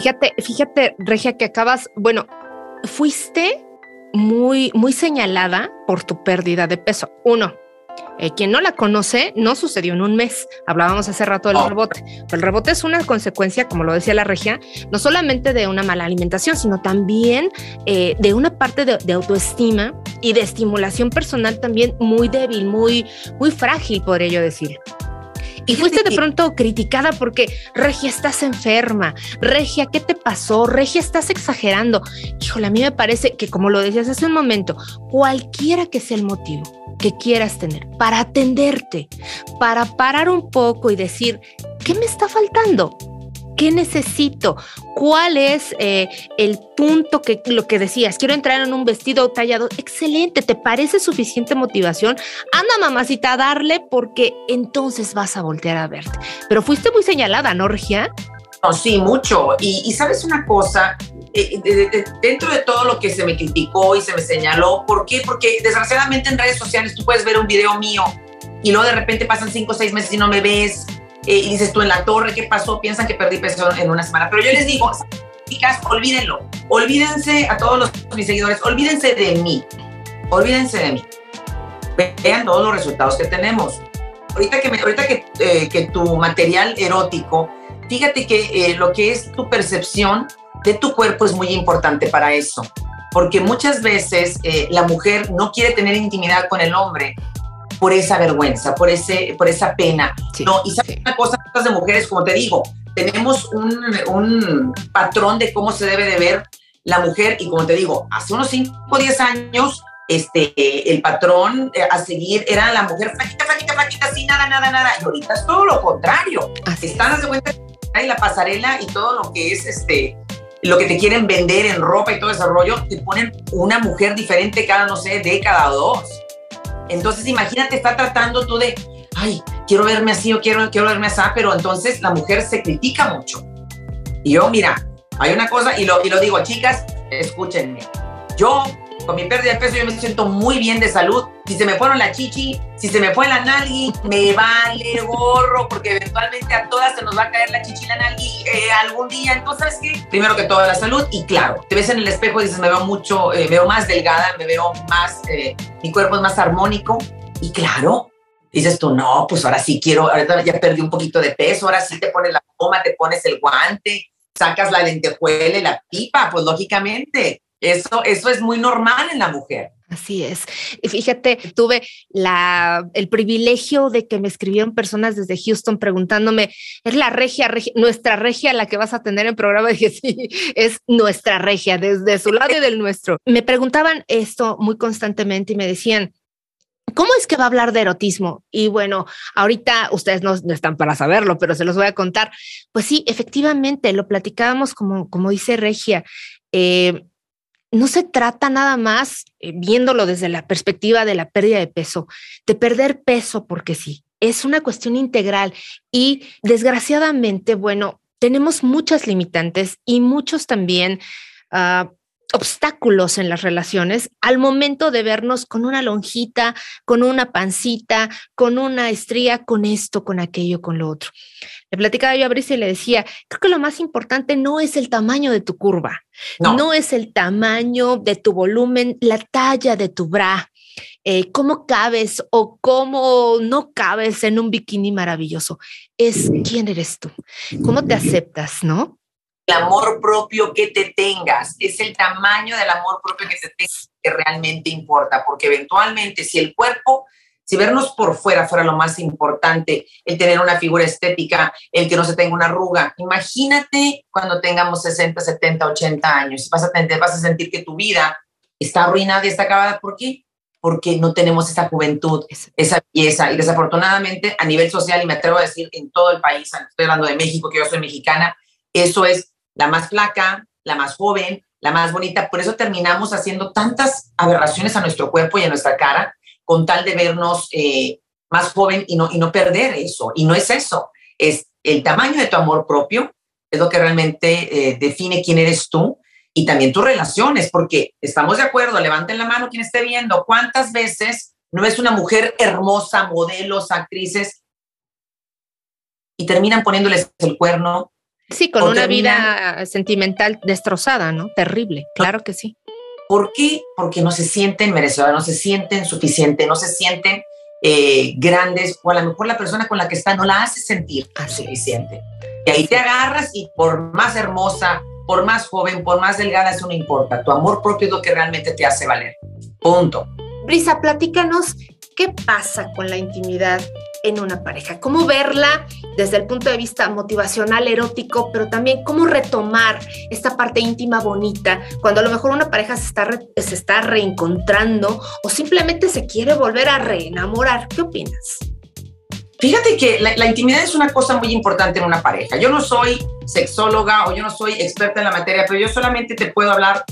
Fíjate, fíjate, Regia, que acabas, bueno, fuiste muy, muy señalada por tu pérdida de peso. Uno, eh, quien no la conoce, no sucedió en un mes. Hablábamos hace rato del rebote. el rebote es una consecuencia, como lo decía la regia, no solamente de una mala alimentación, sino también eh, de una parte de, autoestima y de estimulación personal también muy débil, muy, muy frágil, podría yo decir. Y fuiste de pronto criticada porque, Regia, estás enferma. Regia, ¿qué te pasó? Regia, estás exagerando. Híjole, a mí me parece que, como lo decías hace un momento, cualquiera que sea el motivo, que quieras tener para atenderte, para parar un poco y decir, ¿qué me está faltando? ¿Qué necesito? ¿Cuál es eh, el punto que lo que decías? Quiero entrar en un vestido tallado. Excelente, ¿te parece suficiente motivación? Anda, mamacita, a darle porque entonces vas a voltear a verte. Pero fuiste muy señalada, ¿no, Regia? Sí, mucho. Y, sabes una cosa, eh, dentro de todo lo que se me criticó y se me señaló, ¿por qué? Porque desgraciadamente en redes sociales tú puedes ver un video mío y luego de repente pasan cinco o seis meses y no me ves eh, y dices tú en la torre, ¿qué pasó? Piensan que perdí peso en una semana. Pero yo les digo, chicas, olvídenlo. Olvídense a todos los, mis seguidores, olvídense de mí. Olvídense de mí. Vean todos los resultados que tenemos. Ahorita que, ahorita que, eh, que tu material erótico fíjate que eh, lo que es tu percepción de tu cuerpo es muy importante para eso, porque muchas veces eh, la mujer no quiere tener intimidad con el hombre por esa vergüenza, por, ese, por esa pena. no, y sabes una cosa, de mujeres, como te digo, tenemos un, un, patrón de cómo se debe de ver la mujer y como te digo, hace unos 5 o 10 años este, el patrón eh, a seguir era la mujer flaquita, flaquita, flaquita, así, nada, nada, nada. Y ahorita es todo lo contrario. Están, de cuenta, y la pasarela y todo lo que es este lo que te quieren vender en ropa y todo ese rollo, te ponen una mujer diferente cada, no sé, década o dos. Entonces, imagínate, está tratando tú de, ay, quiero verme así o quiero, quiero verme así, pero entonces la mujer se critica mucho. Y yo, mira, hay una cosa, y lo, y lo digo, chicas, escúchenme. Yo con mi pérdida de peso yo me siento muy bien de salud. Si se me fueron la chichi, si se me fue la nalgui, me vale gorro, porque eventualmente a todas se nos va a caer la chichi la nalgui eh, algún día. Entonces, ¿sabes qué? Primero que todo, la salud. Y claro, te ves en el espejo y dices, me veo mucho, eh, me veo más delgada, me veo más, eh, mi cuerpo es más armónico. Y claro, dices tú, no, pues ahora sí quiero, ahorita ya perdí un poquito de peso, ahora sí te pones la goma, te pones el guante, sacas la lentejuela y la pipa, pues lógicamente eso, eso es muy normal en la mujer. Así es. Y fíjate, tuve la, el privilegio de que me escribieron personas desde Houston preguntándome, ¿es la regia, nuestra regia la que vas a tener en programa? Y dije, sí, es nuestra regia, desde su lado y del nuestro. Me preguntaban esto muy constantemente y me decían, ¿Cómo es que va a hablar de erotismo? Y bueno, ahorita ustedes no, están para saberlo, pero se los voy a contar. Pues sí, efectivamente, lo platicábamos como, como dice Regia. Eh, no se trata nada más, eh, viéndolo desde la perspectiva de la pérdida de peso, de perder peso porque sí, es una cuestión integral y desgraciadamente, bueno, tenemos muchas limitantes y muchos también ah, obstáculos en las relaciones al momento de vernos con una lonjita, con una pancita, con una estría, con esto, con aquello, con lo otro. Le platicaba yo a Brice y le decía, creo que lo más importante no es el tamaño de tu curva, no, es el tamaño de tu volumen, la talla de tu bra, eh, cómo cabes o cómo no cabes en un bikini maravilloso. Es quién eres tú, cómo te aceptas, ¿no? el amor propio que te tengas, es el tamaño del amor propio que te tengas que realmente importa, porque eventualmente si el cuerpo, si vernos por fuera fuera lo más importante, el tener una figura estética, el que no se tenga una arruga, imagínate cuando tengamos 60, 70, 80 años, vas a, tener, vas a sentir que tu vida está arruinada y está acabada, ¿por qué? Porque no tenemos esa juventud, esa belleza. Y desafortunadamente a nivel social, y me atrevo a decir en todo el país, estoy hablando de México, que yo soy mexicana, eso es la más flaca, la más joven, la más bonita. Por eso terminamos haciendo tantas aberraciones a nuestro cuerpo y a nuestra cara con tal de vernos eh, más joven y no, y no perder eso. Y no es eso, es el tamaño de tu amor propio, es lo que realmente eh, define quién eres tú y también tus relaciones, porque estamos de acuerdo, levanten la mano quien esté viendo, ¿cuántas veces no es una mujer hermosa, modelos, actrices, y terminan poniéndoles el cuerno Sí, con una vida sentimental destrozada, ¿no? Terrible, claro que sí. ¿Por qué? Porque no se sienten merecedoras, no se sienten suficientes, no se sienten eh, grandes, o a lo mejor la persona con la que está no la hace sentir suficiente. Y ahí te agarras y por más hermosa, por más joven, por más delgada, eso no importa. Tu amor propio es lo que realmente te hace valer. Punto. Brisa, platícanos qué pasa con la intimidad en una pareja, cómo verla desde el punto de vista motivacional, erótico, pero también cómo retomar esta parte íntima bonita cuando a lo mejor una pareja se está, se está reencontrando o simplemente se quiere volver a reenamorar. ¿Qué opinas? Fíjate que la, intimidad es una cosa muy importante en una pareja. Yo no soy sexóloga o yo no soy experta en la materia, pero yo solamente te puedo hablar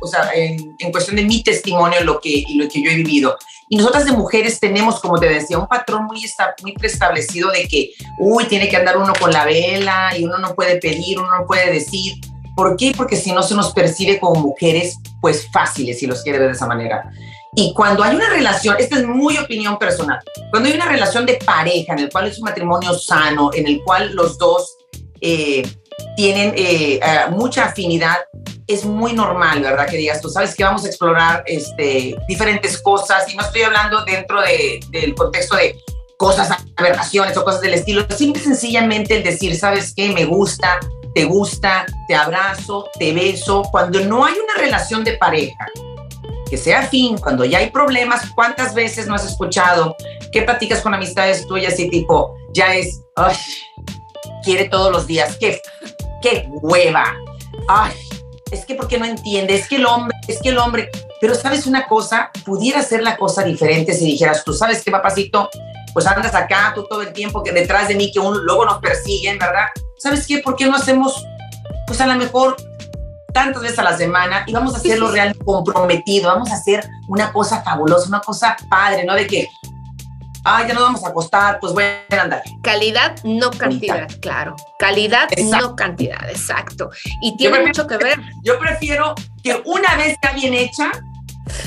o sea, en, en, cuestión de mi testimonio, lo que, lo que yo he vivido. Y nosotras de mujeres tenemos, como te decía, un patrón muy, muy preestablecido de que, uy, tiene que andar uno con la vela y uno no puede pedir, uno no puede decir. ¿Por qué? Porque si no se nos percibe como mujeres, pues fáciles, si los quiere ver de esa manera. Y cuando hay una relación, esta es muy opinión personal, cuando hay una relación de pareja en el cual es un matrimonio sano, en el cual los dos eh, tienen eh, eh, mucha afinidad, es muy normal, ¿verdad? Que digas, tú sabes que vamos a explorar este, diferentes cosas y no estoy hablando dentro de, del contexto de cosas, aberraciones o cosas del estilo, simple sencillamente el decir, ¿sabes qué? Me gusta, te gusta, te abrazo, te beso. Cuando no hay una relación de pareja, que sea fin, cuando ya hay problemas, ¿cuántas veces no has escuchado que platicas con amistades tuyas y tipo, ya es, ay, quiere todos los días, qué, qué hueva, ay, es que porque no entiende, es que el hombre, es que el hombre, pero sabes una cosa, pudiera ser la cosa diferente si dijeras, tú sabes qué papacito, pues andas acá tú todo el tiempo que detrás de mí que un, luego nos persiguen, ¿verdad? ¿Sabes qué? ¿Por qué no hacemos, pues a lo mejor tantas veces a la semana y vamos a hacerlo realmente comprometido, vamos a hacer una cosa fabulosa, una cosa padre, ¿no? De que, ay, ya nos vamos a acostar, pues voy a andar. Calidad, no cantidad, claro. Calidad, no cantidad, exacto. Y tiene mucho que ver. Yo prefiero que una vez está bien hecha,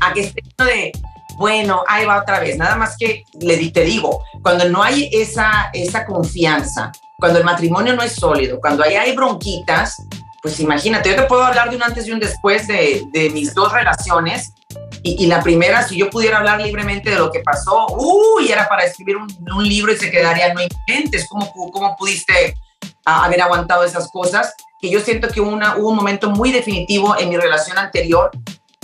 a que esté de, bueno, ahí va otra vez. Nada más que le te digo, cuando no hay esa, esa confianza, cuando el matrimonio no es sólido, cuando ahí hay bronquitas, pues imagínate, yo te puedo hablar de un antes y un después de, de mis dos relaciones. Y, y, la primera, si yo pudiera hablar libremente de lo que pasó, uy, era para escribir un, un libro y se quedaría, no inventes, ¿cómo, cómo pudiste haber aguantado esas cosas? Que yo siento que una, hubo un momento muy definitivo en mi relación anterior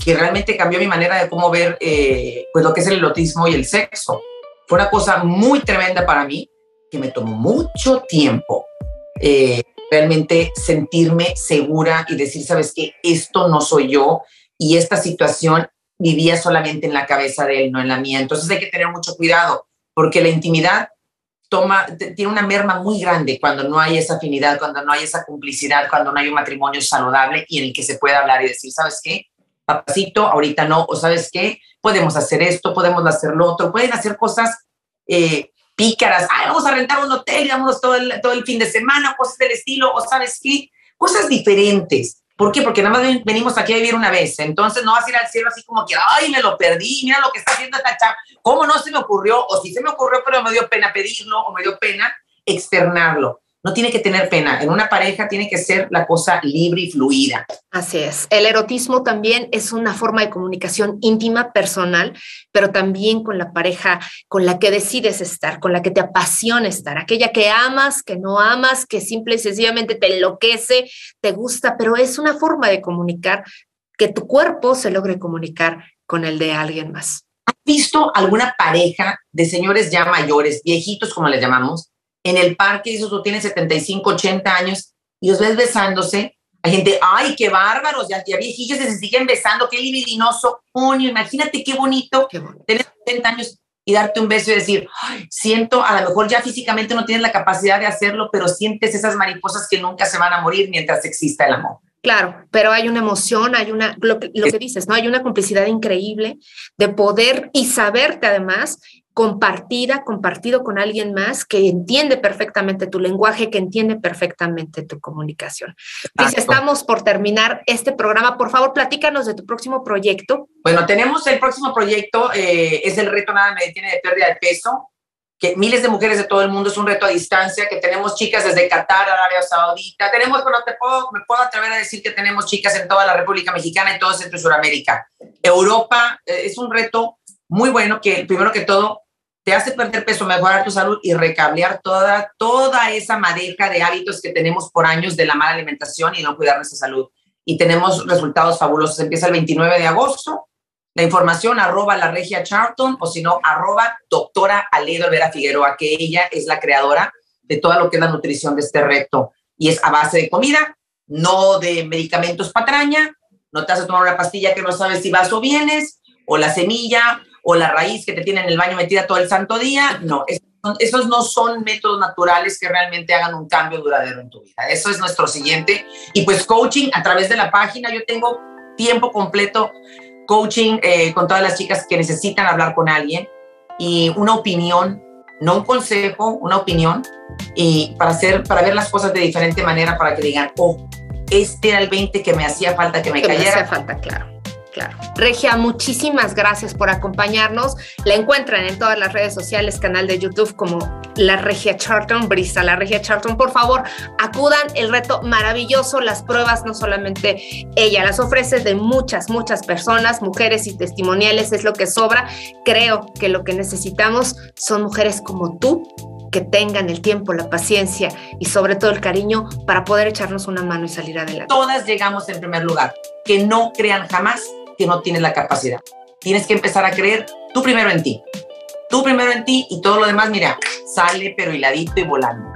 que realmente cambió mi manera de cómo ver eh, pues lo que es el erotismo y el sexo. Fue una cosa muy tremenda para mí, que me tomó mucho tiempo. Eh, realmente sentirme segura y decir, sabes que esto no soy yo y esta situación vivía solamente en la cabeza de él, no en la mía. Entonces hay que tener mucho cuidado porque la intimidad toma, tiene una merma muy grande cuando no hay esa afinidad, cuando no hay esa complicidad, cuando no hay un matrimonio saludable y en el que se pueda hablar y decir, ¿sabes qué? Papacito, ahorita no, o ¿sabes qué? Podemos hacer esto, podemos hacer lo otro, pueden hacer cosas eh, pícaras, Ay, vamos a rentar un hotel vamos todo el, todo el fin de semana, cosas del estilo, o sabes qué, cosas diferentes. ¿Por qué? Porque nada más venimos aquí a vivir una vez, entonces no vas a ir al cielo así como que, ay, me lo perdí, mira lo que está haciendo esta chava, ¿cómo no se me ocurrió? O si se me ocurrió, pero me dio pena pedirlo o me dio pena externarlo no tiene que tener pena. En una pareja tiene que ser la cosa libre y fluida. Así es. El erotismo también es una forma de comunicación íntima, personal, pero también con la pareja con la que decides estar, con la que te apasiona estar, aquella que amas, que no amas, que simple y sencillamente te enloquece, te gusta, pero es una forma de comunicar que tu cuerpo se logre comunicar con el de alguien más. ¿Has visto alguna pareja de señores ya mayores, viejitos como les llamamos, en el parque y tú tienes 75, 80 años y los ves besándose. Hay gente, ay, qué bárbaros, ya, ya viejillos se siguen besando, qué libidinoso. Coño, imagínate qué bonito, tener 70 años y darte un beso y decir, ay, siento, a lo mejor ya físicamente no tienes la capacidad de hacerlo, pero sientes esas mariposas que nunca se van a morir mientras exista el amor. Claro, pero hay una emoción, hay una, lo que, lo que dices, ¿no? Hay una complicidad increíble de poder y saberte además compartida, compartido con alguien más que entiende perfectamente tu lenguaje, que entiende perfectamente tu comunicación. Dice, estamos por terminar este programa. Por favor, platícanos de tu próximo proyecto. Bueno, tenemos el próximo proyecto, eh, es el reto Nada Me Detiene de Pérdida de Peso, que miles de mujeres de todo el mundo es un reto a distancia, que tenemos chicas desde Qatar, Arabia Saudita, tenemos, pero te puedo, me puedo atrever a decir que tenemos chicas en toda la República Mexicana, en todo Centro y Suramérica. Europa eh, es un reto muy bueno que, primero que todo, te hace perder peso, mejorar tu salud y recablear toda, toda esa madeja de hábitos que tenemos por años de la mala alimentación y no cuidar nuestra salud. Y tenemos resultados fabulosos. Empieza el 29 de agosto. La información arroba la regia Charlton o si no arroba doctora Aledo Vera Figueroa, que ella es la creadora de todo lo que es la nutrición de este reto. Y es a base de comida, no de medicamentos patraña. No te haces tomar una pastilla que no sabes si vas o vienes, o la semilla, o la raíz que te tiene en el baño metida todo el santo día. No, esos no son métodos naturales que realmente hagan un cambio duradero en tu vida. Eso es nuestro siguiente. Y pues coaching a través de la página. Yo tengo tiempo completo coaching eh, con todas las chicas que necesitan hablar con alguien y una opinión, no un consejo, una opinión y para hacer, para ver las cosas de diferente manera, para que digan, oh, este era el 20 que me hacía falta que me que cayera. Me hacía falta, claro. Claro. Regia, muchísimas gracias por acompañarnos. La encuentran en todas las redes sociales, canal de YouTube como La Regia Charlton, Brisa La Regia Charlton. Por favor, acudan, el reto maravilloso, las pruebas no solamente ella las ofrece de muchas, muchas personas, mujeres y testimoniales, es lo que sobra. Creo que lo que necesitamos son mujeres como tú que tengan el tiempo, la paciencia y sobre todo el cariño para poder echarnos una mano y salir adelante. Todas llegamos en primer lugar. Que no crean jamás que no tienes la capacidad. Tienes que empezar a creer tú primero en ti. Tú primero en ti y todo lo demás, mira, sale pero hiladito y volando.